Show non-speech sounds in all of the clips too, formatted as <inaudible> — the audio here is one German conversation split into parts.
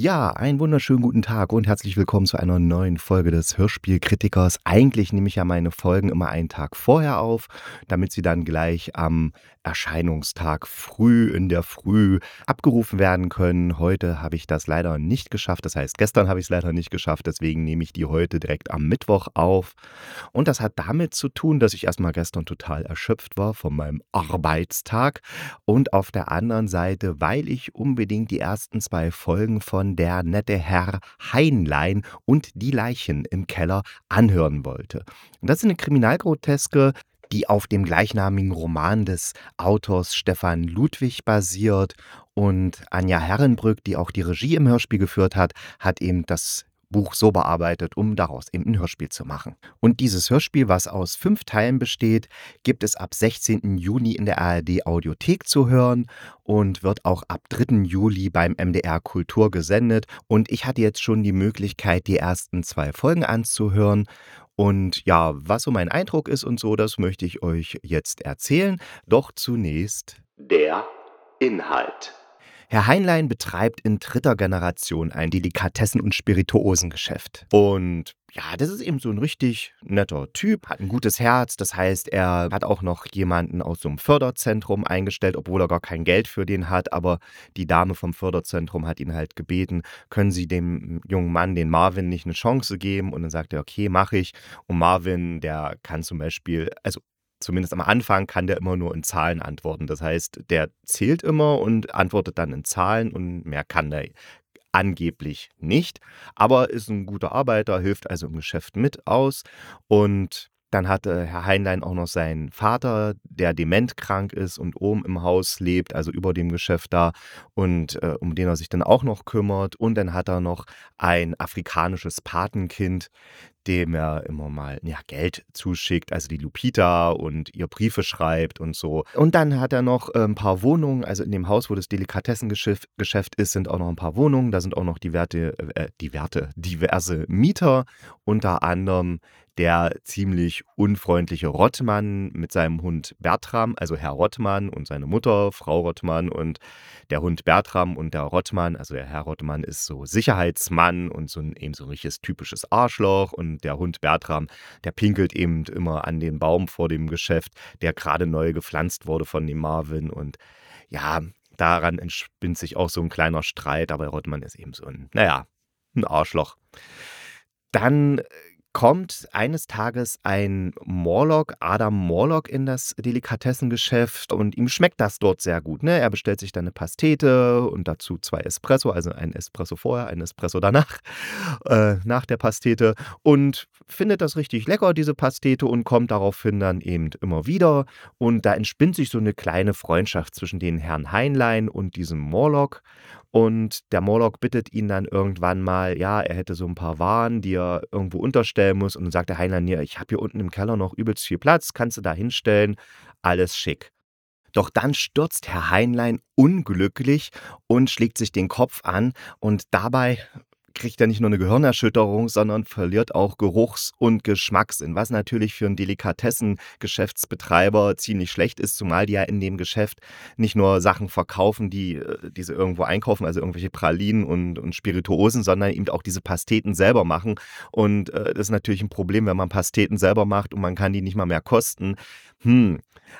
Ja, einen wunderschönen guten Tag und herzlich willkommen zu einer neuen Folge des Hörspielkritikers. Eigentlich nehme ich ja meine Folgen immer einen Tag vorher auf, damit sie dann gleich am Erscheinungstag früh in der Früh abgerufen werden können. Heute habe ich das leider nicht geschafft. Das heißt, gestern habe ich es leider nicht geschafft. Deswegen nehme ich die heute direkt am Mittwoch auf. Und das hat damit zu tun, dass ich erstmal gestern total erschöpft war von meinem Arbeitstag. Und auf der anderen Seite, weil ich unbedingt die ersten zwei Folgen von Der nette Herr Heinlein und die Leichen im Keller anhören wollte. Und das ist eine Kriminalgroteske, die auf dem gleichnamigen Roman des Autors Stefan Ludwig basiert. Und Anja Herrenbrück, die auch die Regie im Hörspiel geführt hat, hat eben das Buch so bearbeitet, um daraus eben ein Hörspiel zu machen. Und dieses Hörspiel, was aus fünf Teilen besteht, gibt es ab 16. Juni in der ARD Audiothek zu hören und wird auch ab 3. Juli beim MDR Kultur gesendet. Und ich hatte jetzt schon die Möglichkeit, die ersten zwei Folgen anzuhören. Und ja, was so mein Eindruck ist und so, das möchte ich euch jetzt erzählen. Doch zunächst der Inhalt. Herr Heinlein betreibt in dritter Generation ein Delikatessen- und Spirituosengeschäft. Und ja, das ist eben so ein richtig netter Typ, hat ein gutes Herz. Das heißt, er hat auch noch jemanden aus so einem Förderzentrum eingestellt, obwohl er gar kein Geld für den hat. Aber die Dame vom Förderzentrum hat ihn halt gebeten, können Sie dem jungen Mann, den Marvin, nicht eine Chance geben? Und dann sagt er, okay, mache ich. Und Marvin, der kann zum Beispiel, also zumindest am Anfang kann der immer nur in Zahlen antworten. Das heißt, der zählt immer und antwortet dann in Zahlen und mehr kann der angeblich nicht. Aber ist ein guter Arbeiter, hilft also im Geschäft mit aus und dann hatte Herr Heinlein auch noch seinen Vater, der dementkrank ist und oben im Haus lebt, also über dem Geschäft da, und äh, um den er sich dann auch noch kümmert. Und dann hat er noch ein afrikanisches Patenkind, dem er immer mal ja, Geld zuschickt, also die Lupita und ihr Briefe schreibt und so. Und dann hat er noch äh, ein paar Wohnungen, also in dem Haus, wo das Delikatessengeschäft ist, sind auch noch ein paar Wohnungen. Da sind auch noch die Werte, äh, die Werte, diverse Mieter, unter anderem der ziemlich unfreundliche Rottmann mit seinem Hund Bertram, also Herr Rottmann und seine Mutter, Frau Rottmann und der Hund Bertram und der Rottmann, also der Herr Rottmann ist so Sicherheitsmann und so ein, eben so ein richtiges typisches Arschloch. Und der Hund Bertram, der pinkelt eben immer an den Baum vor dem Geschäft, der gerade neu gepflanzt wurde von dem Marvin. Und ja, daran entspinnt sich auch so ein kleiner Streit, aber Rottmann ist eben so ein, naja, ein Arschloch. Dann kommt eines Tages ein Morlock, Adam Morlock, in das Delikatessengeschäft und ihm schmeckt das dort sehr gut. Ne? Er bestellt sich dann eine Pastete und dazu zwei Espresso, also ein Espresso vorher, ein Espresso danach, äh, nach der Pastete und findet das richtig lecker, diese Pastete und kommt daraufhin dann eben immer wieder und da entspinnt sich so eine kleine Freundschaft zwischen den Herrn Heinlein und diesem Morlock und der Morlock bittet ihn dann irgendwann mal, ja, er hätte so ein paar Waren, die er irgendwo unterstellen muss. Und dann sagt der Heinlein, ja, ich habe hier unten im Keller noch übelst viel Platz, kannst du da hinstellen, alles schick. Doch dann stürzt Herr Heinlein unglücklich und schlägt sich den Kopf an und dabei kriegt er nicht nur eine Gehirnerschütterung, sondern verliert auch Geruchs- und Geschmackssinn, was natürlich für einen Delikatessen-Geschäftsbetreiber ziemlich schlecht ist, zumal die ja in dem Geschäft nicht nur Sachen verkaufen, die, äh, die sie irgendwo einkaufen, also irgendwelche Pralinen und, und Spirituosen, sondern eben auch diese Pasteten selber machen. Und äh, das ist natürlich ein Problem, wenn man Pasteten selber macht und man kann die nicht mal mehr kosten. Hm,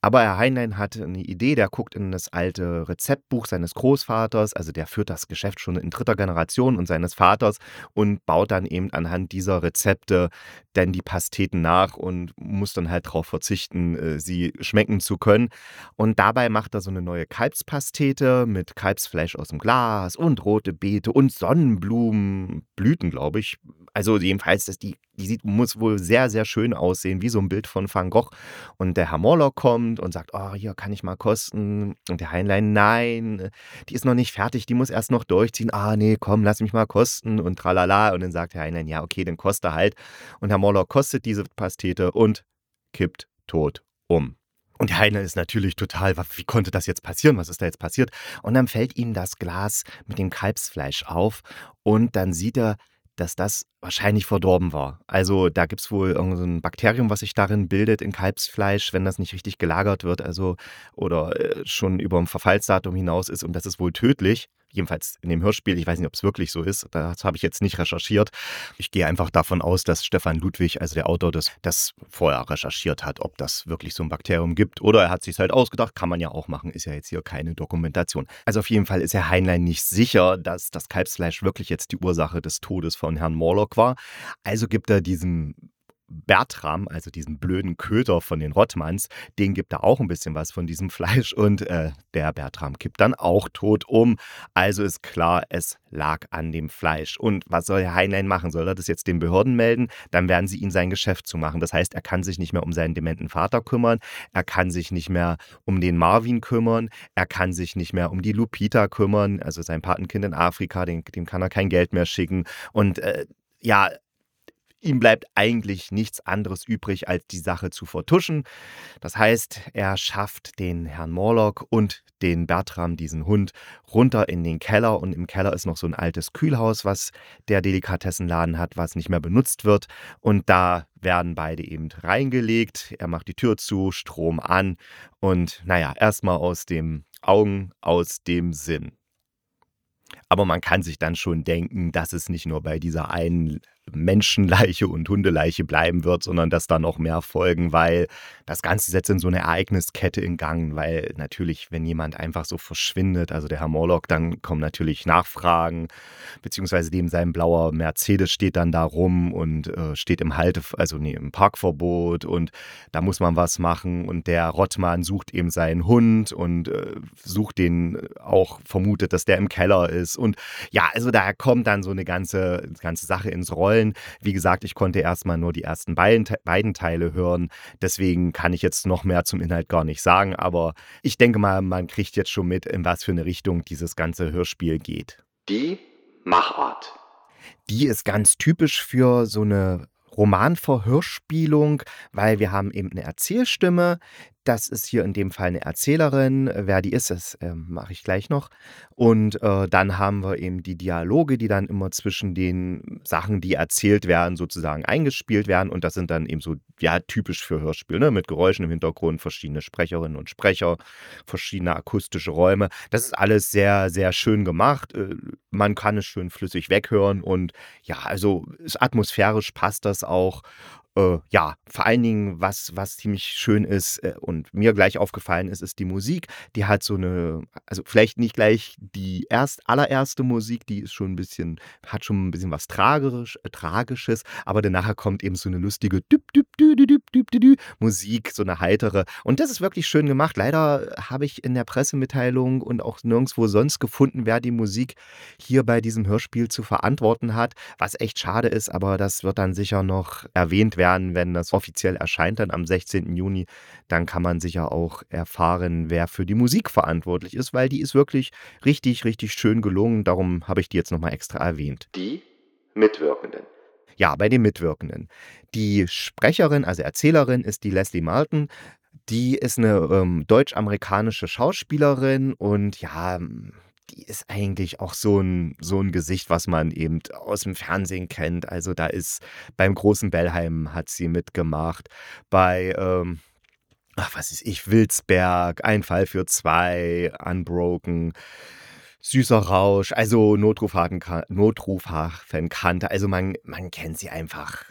aber Herr Heinlein hat eine Idee, der guckt in das alte Rezeptbuch seines Großvaters, also der führt das Geschäft schon in dritter Generation und seines Vaters und baut dann eben anhand dieser Rezepte denn die Pasteten nach und muss dann halt darauf verzichten, äh, sie schmecken zu können. Und dabei macht er so eine neue Kalbspastete mit Kalbsfleisch aus dem Glas und rote Beete und Sonnenblumenblüten, glaube ich. Also jedenfalls, das, die, die sieht, muss wohl sehr, sehr schön aussehen, wie so ein Bild von Van Gogh. Und der Herr Morlock kommt und sagt, oh, hier kann ich mal kosten. Und der Heinlein, nein, die ist noch nicht fertig, die muss erst noch durchziehen. Ah, nee, komm, lass mich mal kosten und tralala. Und dann sagt der Heinlein, ja, okay, dann koste halt. Und Herr Morlock kostet diese Pastete und kippt tot um. Und Heine ist natürlich total, wie konnte das jetzt passieren? Was ist da jetzt passiert? Und dann fällt ihm das Glas mit dem Kalbsfleisch auf und dann sieht er, dass das wahrscheinlich verdorben war. Also da gibt es wohl irgendein Bakterium, was sich darin bildet in Kalbsfleisch, wenn das nicht richtig gelagert wird, also oder äh, schon über dem Verfallsdatum hinaus ist und das ist wohl tödlich jedenfalls in dem Hörspiel, ich weiß nicht, ob es wirklich so ist, das habe ich jetzt nicht recherchiert. Ich gehe einfach davon aus, dass Stefan Ludwig, also der Autor, das, das vorher recherchiert hat, ob das wirklich so ein Bakterium gibt. Oder er hat sich halt ausgedacht, kann man ja auch machen, ist ja jetzt hier keine Dokumentation. Also auf jeden Fall ist Herr Heinlein nicht sicher, dass das Kalbsfleisch wirklich jetzt die Ursache des Todes von Herrn Morlock war. Also gibt er diesem Bertram, also diesen blöden Köter von den Rottmanns, den gibt er auch ein bisschen was von diesem <laughs> Fleisch und äh, der Bertram kippt dann auch tot um. Also ist klar, es lag an dem Fleisch. Und was soll Herr Heinlein machen? Soll er das jetzt den Behörden melden? Dann werden sie ihn sein Geschäft zu machen. Das heißt, er kann sich nicht mehr um seinen dementen Vater kümmern, er kann sich nicht mehr um den Marvin kümmern, er kann sich nicht mehr um die Lupita kümmern, also sein Patenkind in Afrika, dem, dem kann er kein Geld mehr schicken. Und äh, ja, Ihm bleibt eigentlich nichts anderes übrig, als die Sache zu vertuschen. Das heißt, er schafft den Herrn Morlock und den Bertram, diesen Hund, runter in den Keller. Und im Keller ist noch so ein altes Kühlhaus, was der Delikatessenladen hat, was nicht mehr benutzt wird. Und da werden beide eben reingelegt. Er macht die Tür zu, Strom an. Und naja, erstmal aus dem Augen, aus dem Sinn. Aber man kann sich dann schon denken, dass es nicht nur bei dieser einen Menschenleiche und Hundeleiche bleiben wird, sondern dass da noch mehr folgen, weil das Ganze setzt in so eine Ereigniskette in Gang, weil natürlich, wenn jemand einfach so verschwindet, also der Herr Morlock, dann kommen natürlich Nachfragen, beziehungsweise dem sein blauer Mercedes steht dann da rum und äh, steht im Halte, also nee, im Parkverbot und da muss man was machen und der Rottmann sucht eben seinen Hund und äh, sucht den auch, vermutet, dass der im Keller ist und ja, also da kommt dann so eine ganze, ganze Sache ins Rollen wollen. Wie gesagt, ich konnte erstmal nur die ersten beiden, beiden Teile hören. Deswegen kann ich jetzt noch mehr zum Inhalt gar nicht sagen. Aber ich denke mal, man kriegt jetzt schon mit, in was für eine Richtung dieses ganze Hörspiel geht. Die Machart. Die ist ganz typisch für so eine Romanverhörspielung, weil wir haben eben eine Erzählstimme, das ist hier in dem Fall eine Erzählerin. Wer die ist, das äh, mache ich gleich noch. Und äh, dann haben wir eben die Dialoge, die dann immer zwischen den Sachen, die erzählt werden, sozusagen eingespielt werden. Und das sind dann eben so, ja, typisch für Hörspiel, ne? mit Geräuschen im Hintergrund, verschiedene Sprecherinnen und Sprecher, verschiedene akustische Räume. Das ist alles sehr, sehr schön gemacht. Äh, man kann es schön flüssig weghören. Und ja, also atmosphärisch passt das auch. Äh, ja, vor allen Dingen, was, was ziemlich schön ist äh, und mir gleich aufgefallen ist, ist die Musik. Die hat so eine, also vielleicht nicht gleich die erst, allererste Musik, die ist schon ein bisschen, hat schon ein bisschen was Tragisch, äh, Tragisches, aber danach kommt eben so eine lustige düp, düp, dü, dü, düp, düp, dü, Musik, so eine heitere. Und das ist wirklich schön gemacht. Leider habe ich in der Pressemitteilung und auch nirgendwo sonst gefunden, wer die Musik hier bei diesem Hörspiel zu verantworten hat, was echt schade ist, aber das wird dann sicher noch erwähnt werden, wenn das offiziell erscheint, dann am 16. Juni. Dann kann man sicher auch erfahren, wer für die Musik verantwortlich ist, weil die ist wirklich richtig, richtig schön gelungen. Darum habe ich die jetzt nochmal extra erwähnt. Die Mitwirkenden. Ja, bei den Mitwirkenden. Die Sprecherin, also Erzählerin, ist die Leslie Martin. Die ist eine ähm, deutsch-amerikanische Schauspielerin und ja, die ist eigentlich auch so ein, so ein Gesicht, was man eben aus dem Fernsehen kennt. Also da ist beim großen Bellheim hat sie mitgemacht. Bei, ähm, ach, was ist ich, Wilsberg, Ein Fall für zwei, Unbroken. Süßer Rausch, also Notrufhafen, Notrufhafen Kante. Also man, man kennt sie einfach.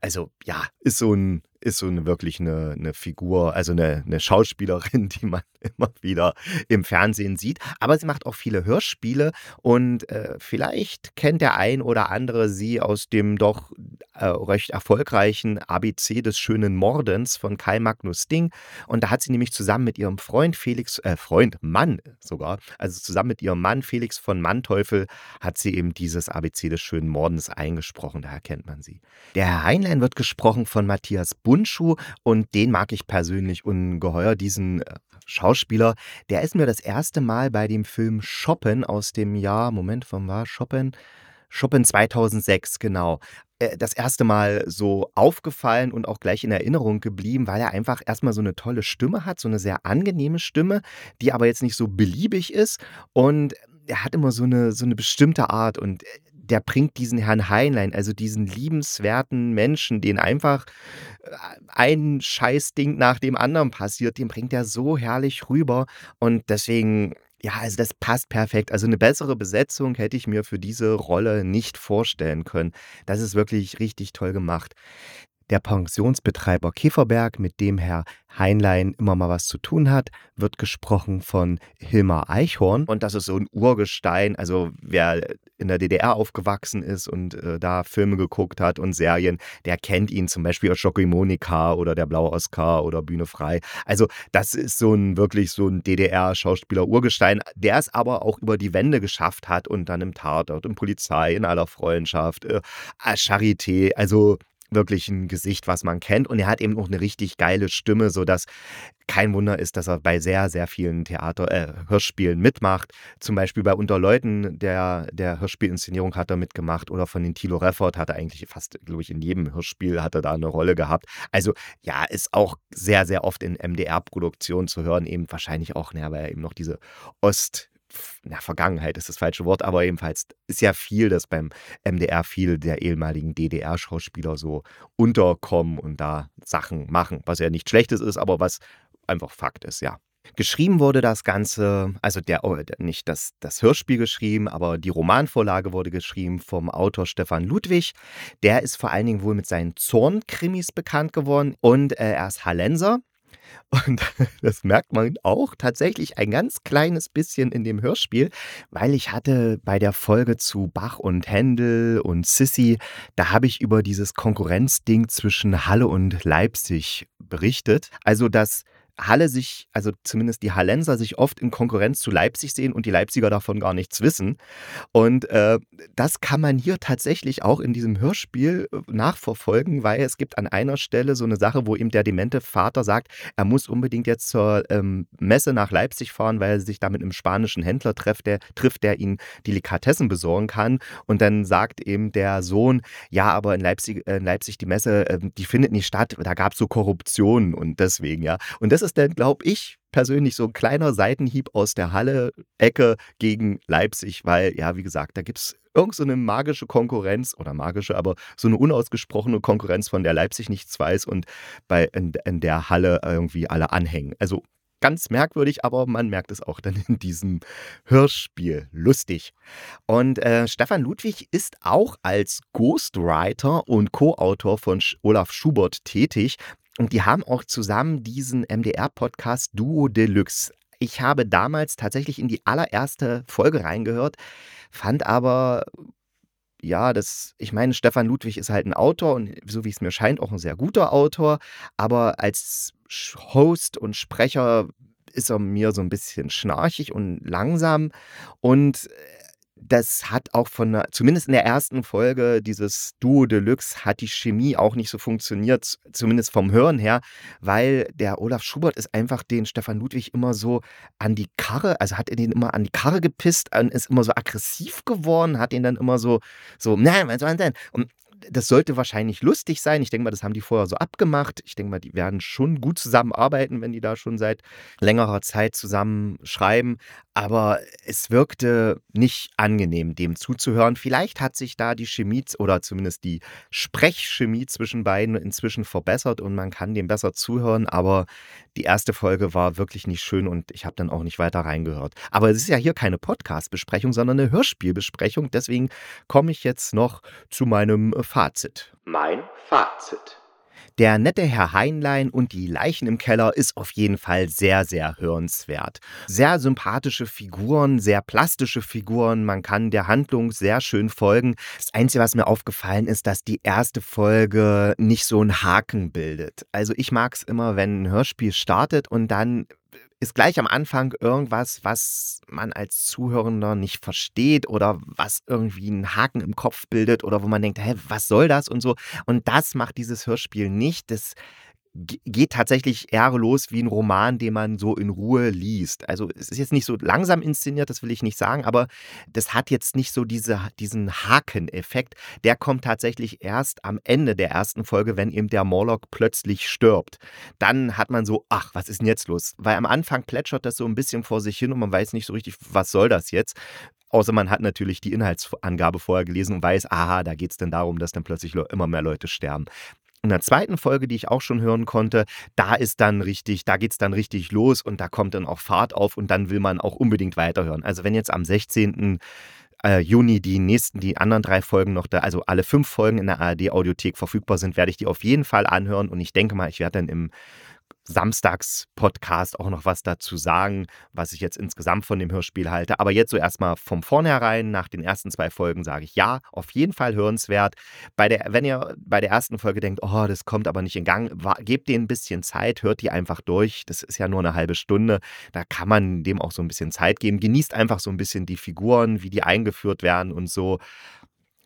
Also ja, ist so ein ist so eine, wirklich eine, eine Figur, also eine, eine Schauspielerin, <laughs> die man immer wieder im Fernsehen sieht. Aber sie macht auch viele Hörspiele und äh, vielleicht kennt der ein oder andere sie aus dem doch äh, recht erfolgreichen ABC des schönen Mordens von Kai Magnus Ding. Und da hat sie nämlich zusammen mit ihrem Freund Felix, äh, Freund, Mann sogar, also zusammen mit ihrem Mann Felix von Manteuffel, hat sie eben dieses ABC des schönen Mordens eingesprochen. Daher kennt man sie. Der Herr Heinlein wird gesprochen von Matthias Bull Bundschuh und den mag ich persönlich ungeheuer, diesen äh, Schauspieler. Der ist mir das erste Mal bei dem Film Shoppen aus dem Jahr, Moment, wann war Shoppen? Shoppen 2006, genau. äh, das erste Mal so aufgefallen und auch gleich in Erinnerung geblieben, weil er einfach erstmal so eine tolle Stimme hat, so eine sehr angenehme Stimme, die aber jetzt nicht so beliebig ist und er hat immer so eine so eine bestimmte Art und äh, der bringt diesen Herrn Heinlein, also diesen liebenswerten Menschen, den einfach äh, ein Scheißding nach dem anderen passiert, den bringt er so herrlich rüber und deswegen ja, also das passt perfekt. Also eine bessere Besetzung hätte ich mir für diese Rolle nicht vorstellen können. Das ist wirklich richtig toll gemacht. Der Pensionsbetreiber Käferberg, mit dem Herr Heinlein immer mal was zu tun hat, wird gesprochen von Hilmar Eichhorn. Und das ist so ein Urgestein. Also wer in der DDR aufgewachsen ist und äh, da Filme geguckt hat und Serien, der kennt ihn zum Beispiel aus Jockey Monika oder der Blaue Oscar oder Bühne frei. Also das ist so ein wirklich so ein DDR-Schauspieler-Urgestein, der es aber auch über die Wände geschafft hat und dann im Tatort, im Polizei, in aller Freundschaft, äh, Charité. Also wirklich ein Gesicht, was man kennt. Und er hat eben auch eine richtig geile Stimme, sodass kein Wunder ist, dass er bei sehr, sehr vielen Theater, äh, Hörspielen mitmacht. Zum Beispiel bei Unterleuten der, der Hörspielinszenierung hat er mitgemacht oder von den Thilo Reffert hat er eigentlich fast, glaube ich, in jedem Hörspiel hat er da eine Rolle gehabt. Also ja, ist auch sehr, sehr oft in MDR-Produktionen zu hören, eben wahrscheinlich auch, naja, weil er eben noch diese Ost- na, Vergangenheit ist das falsche Wort, aber jedenfalls ist ja viel, dass beim MDR viel der ehemaligen DDR-Schauspieler so unterkommen und da Sachen machen, was ja nicht Schlechtes ist, aber was einfach Fakt ist, ja. Geschrieben wurde das Ganze, also der, oh, nicht das, das Hörspiel geschrieben, aber die Romanvorlage wurde geschrieben vom Autor Stefan Ludwig. Der ist vor allen Dingen wohl mit seinen Zornkrimis bekannt geworden und äh, er ist Hallenser. Und <laughs> das merkt man auch tatsächlich ein ganz kleines bisschen in dem Hörspiel, weil ich hatte bei der Folge zu Bach und Händel und Sissy, da habe ich über dieses Konkurrenzding zwischen Halle und Leipzig berichtet. Also, dass Halle sich, also zumindest die Hallenser sich oft in Konkurrenz zu Leipzig sehen und die Leipziger davon gar nichts wissen. Und äh, das kann man hier tatsächlich auch in diesem Hörspiel äh, nachverfolgen, weil es gibt an einer Stelle so eine Sache, wo ihm der demente Vater sagt, er muss unbedingt jetzt zur ähm, Messe nach Leipzig fahren, weil er sich da mit einem spanischen Händler trifft, der, trifft, der ihn Delikatessen besorgen kann. Und dann sagt eben der Sohn, ja, aber in Leipzig, äh, in Leipzig die Messe, äh, die findet nicht statt, da gab es so Korruption und deswegen, ja. Und das ist dann, glaube ich, persönlich so ein kleiner Seitenhieb aus der Halle-Ecke gegen Leipzig, weil, ja, wie gesagt, da gibt es irgend so eine magische Konkurrenz oder magische, aber so eine unausgesprochene Konkurrenz, von der Leipzig nichts weiß und bei, in, in der Halle irgendwie alle anhängen. Also ganz merkwürdig, aber man merkt es auch dann in diesem Hörspiel. Lustig. Und äh, Stefan Ludwig ist auch als Ghostwriter und Co-Autor von Olaf Schubert tätig. Und die haben auch zusammen diesen MDR-Podcast Duo Deluxe. Ich habe damals tatsächlich in die allererste Folge reingehört, fand aber, ja, das, ich meine, Stefan Ludwig ist halt ein Autor und so wie es mir scheint, auch ein sehr guter Autor, aber als Host und Sprecher ist er mir so ein bisschen schnarchig und langsam und das hat auch von, zumindest in der ersten Folge dieses Duo Deluxe, hat die Chemie auch nicht so funktioniert, zumindest vom Hören her, weil der Olaf Schubert ist einfach den Stefan Ludwig immer so an die Karre, also hat er den immer an die Karre gepisst, ist immer so aggressiv geworden, hat ihn dann immer so, so, nein, was soll denn? Und das sollte wahrscheinlich lustig sein. Ich denke mal, das haben die vorher so abgemacht. Ich denke mal, die werden schon gut zusammenarbeiten, wenn die da schon seit längerer Zeit zusammen schreiben. Aber es wirkte nicht angenehm, dem zuzuhören. Vielleicht hat sich da die Chemie oder zumindest die Sprechchemie zwischen beiden inzwischen verbessert und man kann dem besser zuhören. Aber die erste Folge war wirklich nicht schön und ich habe dann auch nicht weiter reingehört. Aber es ist ja hier keine Podcast-Besprechung, sondern eine Hörspielbesprechung. Deswegen komme ich jetzt noch zu meinem Fazit. Mein Fazit. Der nette Herr Heinlein und die Leichen im Keller ist auf jeden Fall sehr, sehr hörenswert. Sehr sympathische Figuren, sehr plastische Figuren, man kann der Handlung sehr schön folgen. Das Einzige, was mir aufgefallen ist, dass die erste Folge nicht so einen Haken bildet. Also ich mag es immer, wenn ein Hörspiel startet und dann ist gleich am Anfang irgendwas, was man als Zuhörender nicht versteht oder was irgendwie einen Haken im Kopf bildet oder wo man denkt, hä, was soll das und so. Und das macht dieses Hörspiel nicht. Das geht tatsächlich eher los wie ein Roman, den man so in Ruhe liest. Also es ist jetzt nicht so langsam inszeniert, das will ich nicht sagen, aber das hat jetzt nicht so diese, diesen Haken-Effekt. Der kommt tatsächlich erst am Ende der ersten Folge, wenn eben der Morlock plötzlich stirbt. Dann hat man so, ach, was ist denn jetzt los? Weil am Anfang plätschert das so ein bisschen vor sich hin und man weiß nicht so richtig, was soll das jetzt? Außer man hat natürlich die Inhaltsangabe vorher gelesen und weiß, aha, da geht es dann darum, dass dann plötzlich immer mehr Leute sterben. In der zweiten Folge, die ich auch schon hören konnte, da ist dann richtig, da geht es dann richtig los und da kommt dann auch Fahrt auf und dann will man auch unbedingt weiterhören. Also wenn jetzt am 16. Äh, Juni die nächsten, die anderen drei Folgen noch da, also alle fünf Folgen in der ARD-Audiothek verfügbar sind, werde ich die auf jeden Fall anhören und ich denke mal, ich werde dann im Samstags-Podcast auch noch was dazu sagen, was ich jetzt insgesamt von dem Hörspiel halte. Aber jetzt so erstmal vom vornherein, nach den ersten zwei Folgen sage ich ja, auf jeden Fall hörenswert. Bei der, wenn ihr bei der ersten Folge denkt, oh, das kommt aber nicht in Gang, gebt denen ein bisschen Zeit, hört die einfach durch. Das ist ja nur eine halbe Stunde. Da kann man dem auch so ein bisschen Zeit geben. Genießt einfach so ein bisschen die Figuren, wie die eingeführt werden und so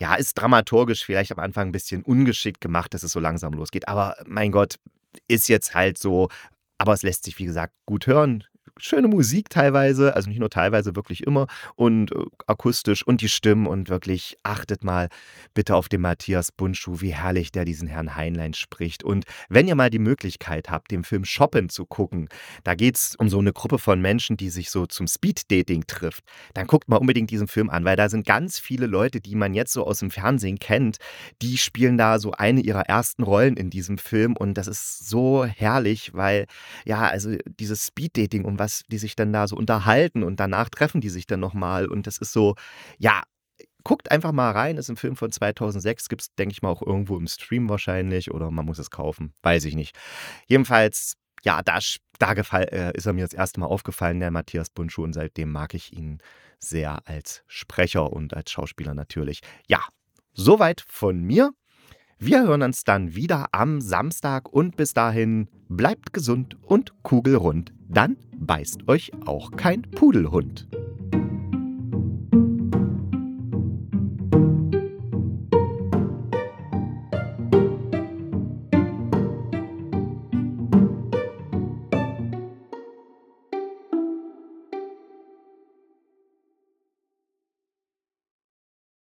ja, ist dramaturgisch vielleicht am Anfang ein bisschen ungeschickt gemacht, dass es so langsam losgeht. Aber mein Gott, ist jetzt halt so, aber es lässt sich, wie gesagt, gut hören schöne Musik teilweise, also nicht nur teilweise, wirklich immer und äh, akustisch und die Stimmen und wirklich achtet mal bitte auf den Matthias Bundschuh, wie herrlich der diesen Herrn Heinlein spricht. Und wenn ihr mal die Möglichkeit habt, den Film Shoppen zu gucken, da geht es um so eine Gruppe von Menschen, die sich so zum Speed-Dating trifft, dann guckt mal unbedingt diesen Film an, weil da sind ganz viele Leute, die man jetzt so aus dem Fernsehen kennt, die spielen da so eine ihrer ersten Rollen in diesem Film und das ist so herrlich, weil ja, also dieses Speed-Dating, um was die sich dann da so unterhalten und danach treffen die sich dann nochmal. Und das ist so, ja, guckt einfach mal rein. Ist ein Film von 2006. Gibt es, denke ich mal, auch irgendwo im Stream wahrscheinlich oder man muss es kaufen. Weiß ich nicht. Jedenfalls, ja, da, da gefall, äh, ist er mir das erste Mal aufgefallen, der Matthias Bundschuh. Und seitdem mag ich ihn sehr als Sprecher und als Schauspieler natürlich. Ja, soweit von mir. Wir hören uns dann wieder am Samstag und bis dahin bleibt gesund und kugelrund. Dann beißt euch auch kein Pudelhund.